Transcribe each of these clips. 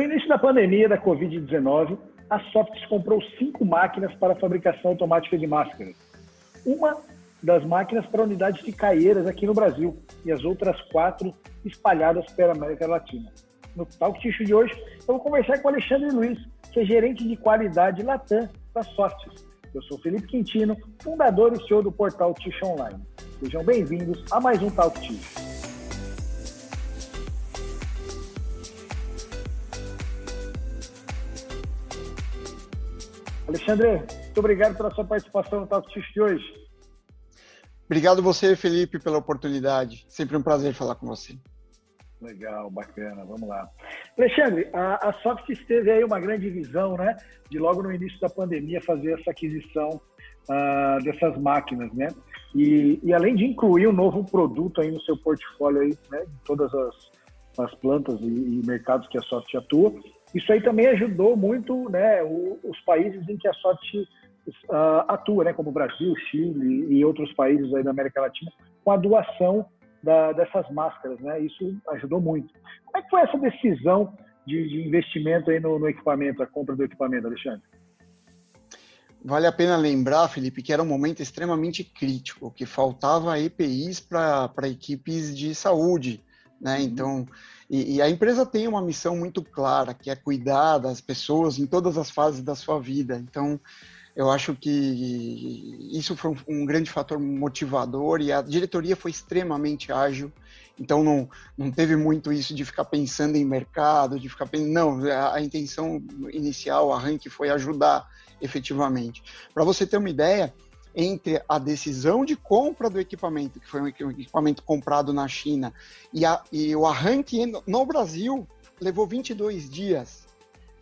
No início da pandemia da Covid-19, a Softs comprou cinco máquinas para fabricação automática de máscaras. Uma das máquinas para unidades de caieiras aqui no Brasil e as outras quatro espalhadas pela América Latina. No Talk Tissue de hoje, eu vou conversar com Alexandre Luiz, que é gerente de qualidade Latam da Softs. Eu sou Felipe Quintino, fundador e CEO do portal Tissue Online. Sejam bem-vindos a mais um Talk Tissue. Alexandre, muito obrigado pela sua participação no Tissue de hoje. Obrigado você, Felipe, pela oportunidade. Sempre um prazer falar com você. Legal, bacana, vamos lá. Alexandre, a, a Soft teve aí uma grande visão, né, de logo no início da pandemia fazer essa aquisição uh, dessas máquinas, né, e, e, além de incluir um novo produto aí no seu portfólio aí, né, de todas as, as plantas e, e mercados que a Soft atua, isso aí também ajudou muito, né, os países em que a Soft uh, atua, né, como o Brasil, Chile e outros países aí da América Latina, com a doação da, dessas máscaras, né? Isso ajudou muito. Como é que foi essa decisão de, de investimento aí no, no, equipamento, a compra do equipamento, Alexandre? Vale a pena lembrar, Felipe, que era um momento extremamente crítico, que faltava EPIs para equipes de saúde, né? Uhum. Então, e, e, a empresa tem uma missão muito clara, que é cuidar das pessoas em todas as fases da sua vida. Então, eu acho que isso foi um, grande fator motivador e a diretoria foi extremamente ágil. Então não, não teve muito isso de ficar pensando em mercado, de ficar pensando. Não, a, a intenção inicial, o arranque foi ajudar efetivamente. Para você ter uma ideia, entre a decisão de compra do equipamento, que foi um equipamento comprado na China, e, a, e o arranque no Brasil, levou 22 dias.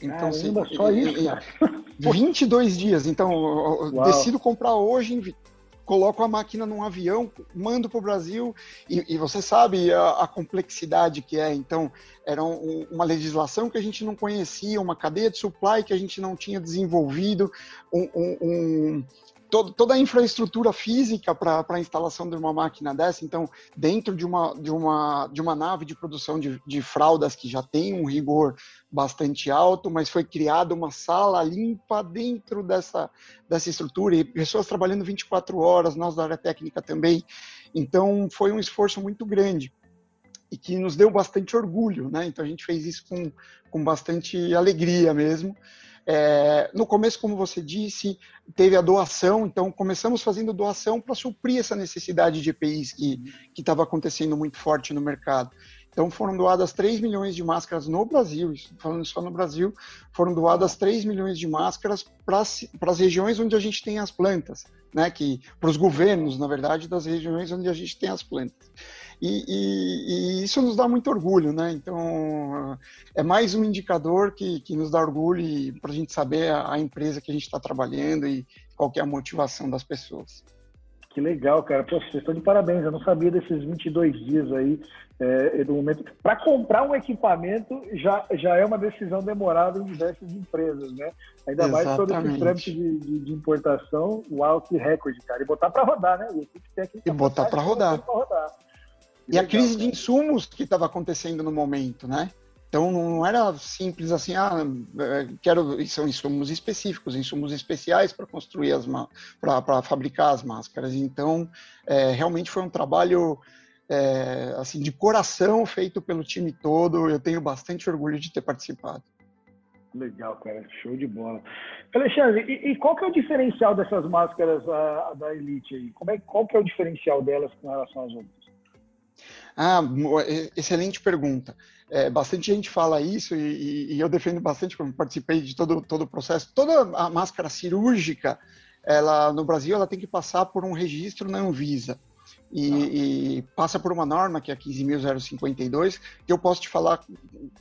Então, Caramba, se, só isso, 22 dias. Então, Uau. decido comprar hoje, coloco a máquina num avião, mando para o Brasil, e, e, você sabe a, a, complexidade que é. Então, era um, uma legislação que a gente não conhecia, uma cadeia de supply que a gente não tinha desenvolvido, um, um, todo, toda a infraestrutura física para a instalação de uma máquina dessa. Então, dentro de uma, de uma, de uma nave de produção de, de fraldas que já tem um rigor bastante alto, mas foi criada uma sala limpa dentro dessa, dessa estrutura e pessoas trabalhando 24 horas, nós da área técnica também. Então, foi um esforço muito grande e que nos deu bastante orgulho, né? Então, a gente fez isso com, com bastante alegria mesmo. É, no começo, como você disse, teve a doação, então começamos fazendo doação para suprir essa necessidade de EPIs que estava acontecendo muito forte no mercado. Então foram doadas 3 milhões de máscaras no Brasil, falando só no Brasil, foram doadas 3 milhões de máscaras para as regiões onde a gente tem as plantas, né? Que para os governos, na verdade, das regiões onde a gente tem as plantas. E, e, e, isso nos dá muito orgulho, né? Então, é mais um indicador que, que nos dá orgulho para a gente saber a, a, empresa que a gente está trabalhando e qual é a motivação das pessoas. Que legal, cara. Pô, vocês estão de parabéns. Eu não sabia desses 22 dias aí é, do momento. Para comprar um equipamento já, já é uma decisão demorada em diversas empresas, né? Ainda Exatamente. mais todo esse trâmite de, de, de, importação, uau, que recorde, cara. E botar para rodar, né? E, e botar para rodar. rodar. E a crise de insumos que estava acontecendo no momento, né? Então não era simples assim, ah, é, quero são insumos específicos, insumos especiais para construir as para fabricar as máscaras. Então é, realmente foi um trabalho é, assim de coração feito pelo time todo. Eu tenho bastante orgulho de ter participado. Legal, cara, show de bola. Alexandre, e, e qual que é o diferencial dessas máscaras a, a da Elite aí? Como é, qual que é o diferencial delas com relação às outras? Ah, excelente pergunta. É, bastante gente fala isso e, e, eu defendo bastante, como participei de todo, todo o processo. Toda a máscara cirúrgica, ela no Brasil, ela tem que passar por um registro na Anvisa. E, ah. e, passa por uma norma que é a 15.052, que eu posso te falar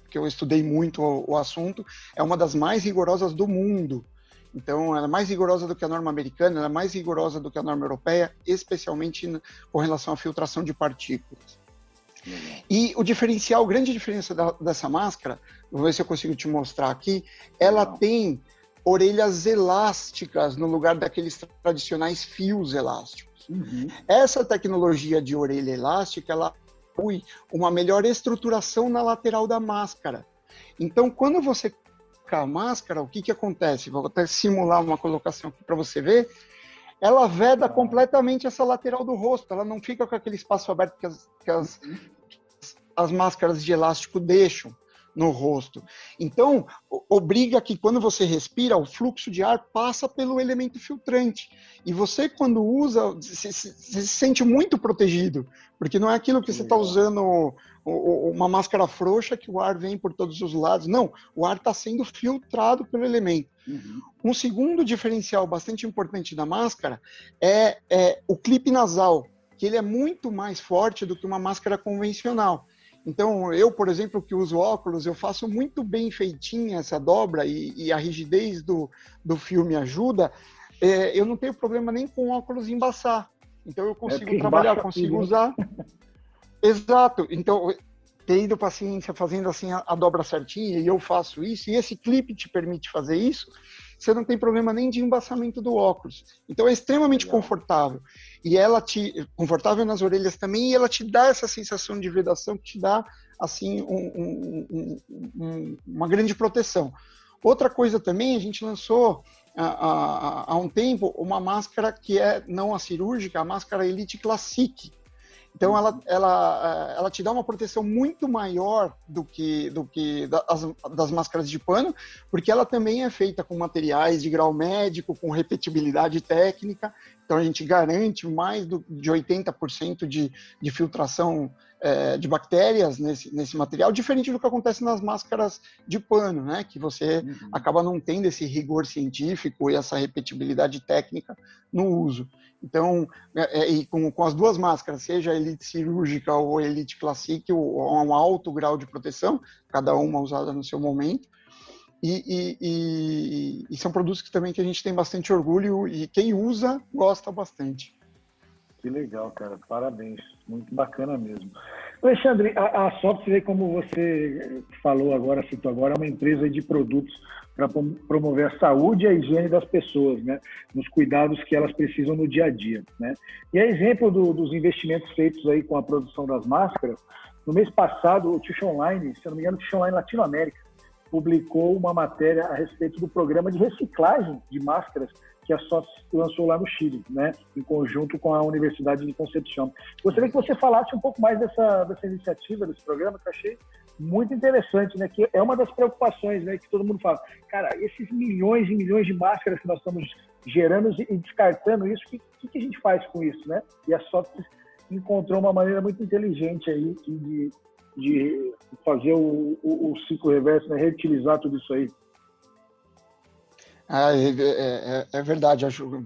que eu estudei muito o, o, assunto, é uma das mais rigorosas do mundo. Então, ela é mais rigorosa do que a norma americana, ela é mais rigorosa do que a norma europeia, especialmente com relação à filtração de partículas. E o diferencial, a grande diferença da, dessa máscara, vou ver se eu consigo te mostrar aqui, ela Não. tem orelhas elásticas no lugar daqueles tradicionais fios elásticos. Uhum. Essa tecnologia de orelha elástica, ela inclui uma melhor estruturação na lateral da máscara. Então, quando você a máscara, o que, que acontece? Vou até simular uma colocação aqui para você ver. Ela veda completamente essa lateral do rosto, ela não fica com aquele espaço aberto que as, que as, as máscaras de elástico deixam no rosto. Então, obriga que quando você respira, o fluxo de ar passa pelo elemento filtrante. E você, quando usa, se, se, se sente muito protegido, porque não é aquilo que você está usando uma máscara frouxa que o ar vem por todos os lados. Não, o ar está sendo filtrado pelo elemento. Uhum. Um segundo diferencial bastante importante da máscara é, é o clipe nasal, que ele é muito mais forte do que uma máscara convencional. Então, eu, por exemplo, que uso óculos, eu faço muito bem feitinha essa dobra e, e a rigidez do, do filme ajuda. É, eu não tenho problema nem com óculos embaçar. Então, eu consigo é trabalhar, consigo né? usar. Exato. Então, tendo paciência fazendo assim a, a, dobra certinha e eu faço isso, e esse clipe te permite fazer isso, você não tem problema nem de embaçamento do óculos. Então é extremamente Legal. confortável. E ela te. confortável nas orelhas também, e ela te dá essa sensação de vedação que te dá assim um, um, um, uma grande proteção. Outra coisa também, a gente lançou há, há um tempo uma máscara que é não a cirúrgica, a máscara Elite Classic, então ela, ela, ela te dá uma proteção muito maior do que, do que das, das máscaras de pano, porque ela também é feita com materiais de grau médico, com repetibilidade técnica. Então a gente garante mais do, de 80% de, de filtração é, de bactérias nesse, nesse material, diferente do que acontece nas máscaras de pano, né? Que você uhum. acaba não tendo esse rigor científico e essa repetibilidade técnica no uso. Então, é, é, e com, com, as duas máscaras, seja a Elite cirúrgica ou a Elite Classic, ou, um alto grau de proteção, cada uma usada no seu momento. E, e, e, e, são produtos que também que a gente tem bastante orgulho e quem usa gosta bastante. Que legal, cara. Parabéns. Muito bacana mesmo. Alexandre, a, a como você falou agora, citou agora, é uma empresa de produtos para promover a saúde e a higiene das pessoas, né? Nos cuidados que elas precisam no dia a dia, né? E a exemplo do, dos investimentos feitos aí com a produção das máscaras, no mês passado, o Tish Online, se eu não me engano, o Tish Online Latinoamérica, publicou uma matéria a respeito do programa de reciclagem de máscaras que a SOS lançou lá no Chile, né, em conjunto com a Universidade de Concepción. Gostaria que você falasse um pouco mais dessa, dessa iniciativa, desse programa, que eu achei muito interessante, né, que é uma das preocupações né, que todo mundo fala. Cara, esses milhões e milhões de máscaras que nós estamos gerando e descartando isso, o que, que, a gente faz com isso? Né? E a SOS encontrou uma maneira muito inteligente aí de, de fazer o, o, o ciclo reverso, né, reutilizar tudo isso aí. Ah, é, é, é, verdade, acho,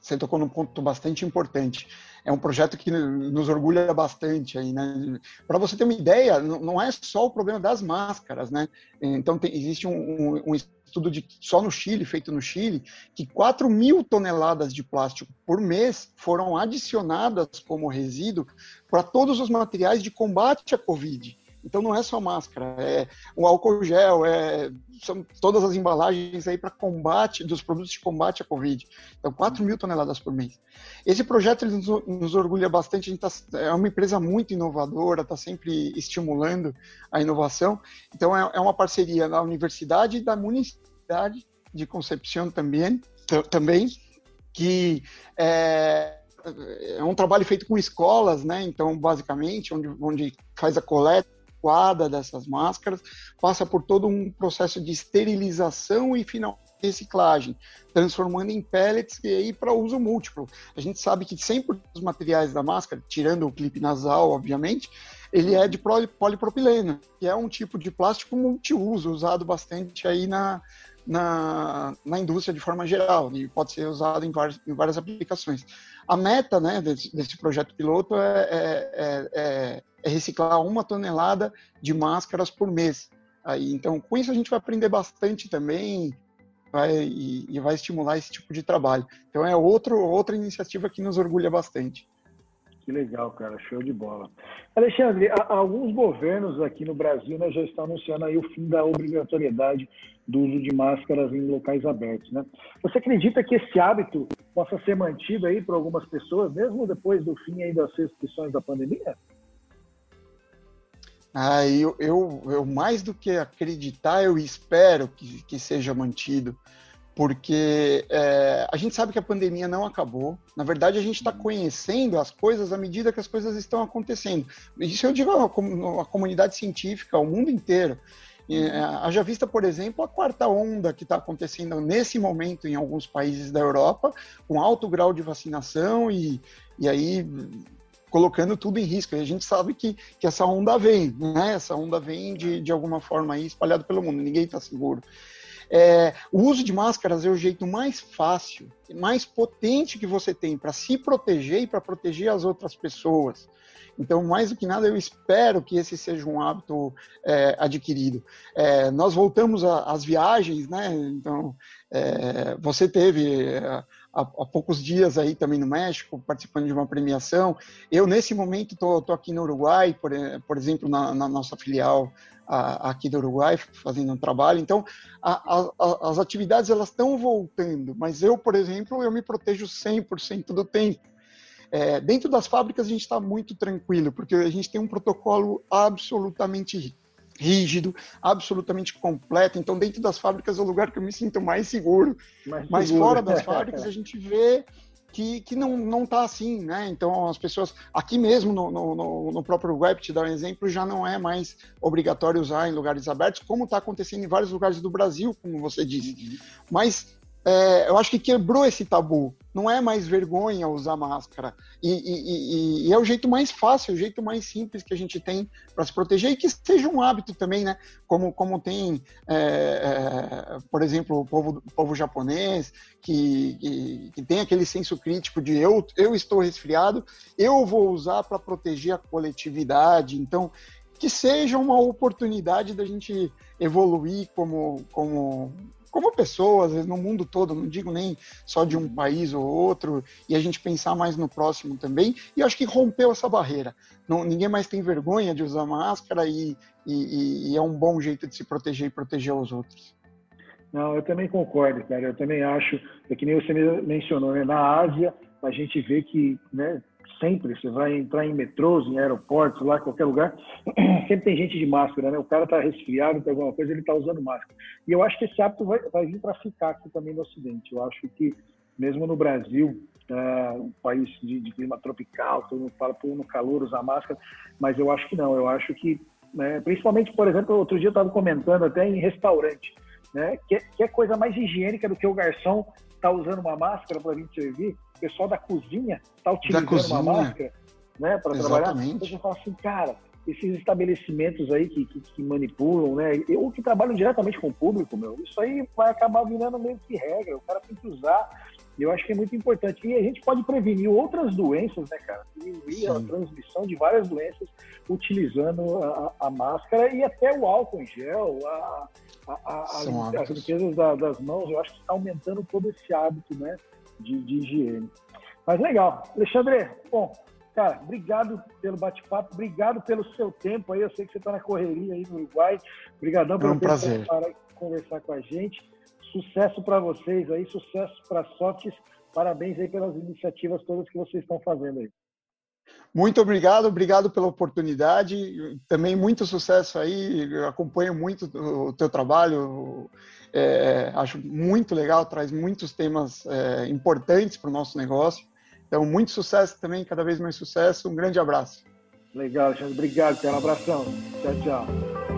você tocou num ponto bastante importante. É um projeto que nos orgulha bastante aí, né? Para você ter uma ideia, não é só o problema das máscaras, né? Então tem, existe um, um, estudo de, só no Chile, feito no Chile, que 4 mil toneladas de plástico por mês foram adicionadas como resíduo para todos os materiais de combate à Covid. Então não é só máscara, é o álcool gel, é, são todas as embalagens aí para combate, dos produtos de combate à Covid. Então 4 mil toneladas por mês. Esse projeto ele nos, nos orgulha bastante, a gente tá, é uma empresa muito inovadora, está sempre estimulando a inovação. Então é, é uma parceria da universidade e da municipalidade de Concepción também, também que é, é um trabalho feito com escolas, né? Então, basicamente, onde, onde faz a coleta adequada dessas máscaras, passa por todo um processo de esterilização e final reciclagem, transformando em pellets e aí para uso múltiplo. A gente sabe que 100% dos materiais da máscara, tirando o clipe nasal, obviamente, ele é de polipropileno, que é um tipo de plástico multiuso, usado bastante aí na, na, na indústria de forma geral, e pode ser usado em, várias, em várias aplicações. A meta né, desse, desse projeto piloto é, é, é, é reciclar uma tonelada de máscaras por mês. Aí, então, com isso a gente vai aprender bastante também vai, e, e, vai estimular esse tipo de trabalho. Então, é outro, outra iniciativa que nos orgulha bastante. Que legal, cara, show de bola. Alexandre, alguns governos aqui no Brasil né, já estão anunciando aí o fim da obrigatoriedade do uso de máscaras em locais abertos, né? Você acredita que esse hábito possa ser mantido aí por algumas pessoas, mesmo depois do fim aí das restrições da pandemia? Ah, eu, eu, eu, mais do que acreditar, eu espero que, que seja mantido, porque é, a gente sabe que a pandemia não acabou. Na verdade, a gente está conhecendo as coisas à medida que as coisas estão acontecendo. Isso eu digo à comunidade científica, ao mundo inteiro. É, haja vista, por exemplo, a quarta onda que está acontecendo nesse momento em alguns países da Europa, com alto grau de vacinação e, e aí colocando tudo em risco. E a gente sabe que, que essa onda vem, né? Essa onda vem de, de alguma forma aí espalhada pelo mundo, ninguém está seguro. É, o uso de máscaras é o jeito mais fácil, mais potente que você tem para se proteger e para proteger as outras pessoas. Então, mais do que nada, eu espero que esse seja um hábito é, adquirido. É, nós voltamos às viagens, né? Então, é, você teve é, há, há, poucos dias aí também no México, participando de uma premiação. Eu, nesse momento, estou aqui no Uruguai, por, por exemplo, na, na nossa filial a, aqui do Uruguai, fazendo um trabalho. Então, a, a, as atividades elas estão voltando, mas eu, por exemplo, eu me protejo 100% do tempo. É, dentro das fábricas a gente está muito tranquilo, porque a gente tem um protocolo absolutamente rígido, absolutamente completo. Então, dentro das fábricas é o lugar que eu me sinto mais seguro. Mais Mas seguro. fora das fábricas a gente vê que, que não, não tá assim, né? Então, as pessoas, aqui mesmo no, no, no próprio web, te dar um exemplo, já não é mais obrigatório usar em lugares abertos, como está acontecendo em vários lugares do Brasil, como você disse. Uhum. Mas é, eu acho que quebrou esse tabu. Não é mais vergonha usar máscara. E, e, e, e, é o jeito mais fácil, o jeito mais simples que a gente tem para se proteger e que seja um hábito também, né? Como, como tem, é, é, por exemplo, o povo, povo japonês, que, que, que, tem aquele senso crítico de eu, eu estou resfriado, eu vou usar para proteger a coletividade. Então, que seja uma oportunidade da gente evoluir como, como como pessoas, no mundo todo, não digo nem só de um país ou outro, e a gente pensar mais no próximo também. E acho que rompeu essa barreira. Não, ninguém mais tem vergonha de usar máscara e, e, e é um bom jeito de se proteger e proteger os outros. Não, eu também concordo, cara. Eu também acho, é que nem você mencionou, né? Na Ásia, a gente vê que né, sempre, você vai entrar em metrôs, em aeroportos, lá, qualquer lugar, sempre tem gente de máscara, né? O cara tá resfriado, tem alguma coisa, ele tá usando máscara. E eu acho que esse hábito vai, vai vir para ficar aqui também no Ocidente. Eu acho que, mesmo no Brasil, é, um país de, de, clima tropical, todo mundo fala, pô, no calor usar máscara, mas eu acho que não. Eu acho que, né, principalmente, por exemplo, outro dia eu estava comentando até em restaurante, né? Que, que é coisa mais higiênica do que o garçom tá usando uma máscara para vir servir o pessoal da cozinha está utilizando uma máscara né, para trabalhar. Então você fala assim, cara, esses estabelecimentos aí que, que, que, manipulam, né, ou que trabalham diretamente com o público, meu, isso aí vai acabar virando meio que regra. O cara tem que usar. E eu acho que é muito importante. E a gente pode prevenir outras doenças, né, cara? Diminuir a transmissão de várias doenças utilizando a, a, máscara e até o álcool em gel, a, a, as limpezas da, das mãos. Eu acho que está aumentando todo esse hábito, né? de, de higiene. Mas legal. Alexandre, bom, cara, obrigado pelo bate-papo, obrigado pelo seu tempo aí. Eu sei que você está na correria aí no Uruguai. Obrigadão por é um prazer. para conversar com a gente. Sucesso para vocês aí, sucesso para a Softs. Parabéns aí pelas iniciativas todas que vocês estão fazendo aí. Muito obrigado, obrigado pela oportunidade. Também muito sucesso aí. Eu acompanho muito o teu trabalho. É, acho muito legal, traz muitos temas é, importantes para o nosso negócio. Então, muito sucesso também, cada vez mais sucesso. Um grande abraço. Legal, Alexandre. Obrigado, cara. Um abração. Tchau, tchau.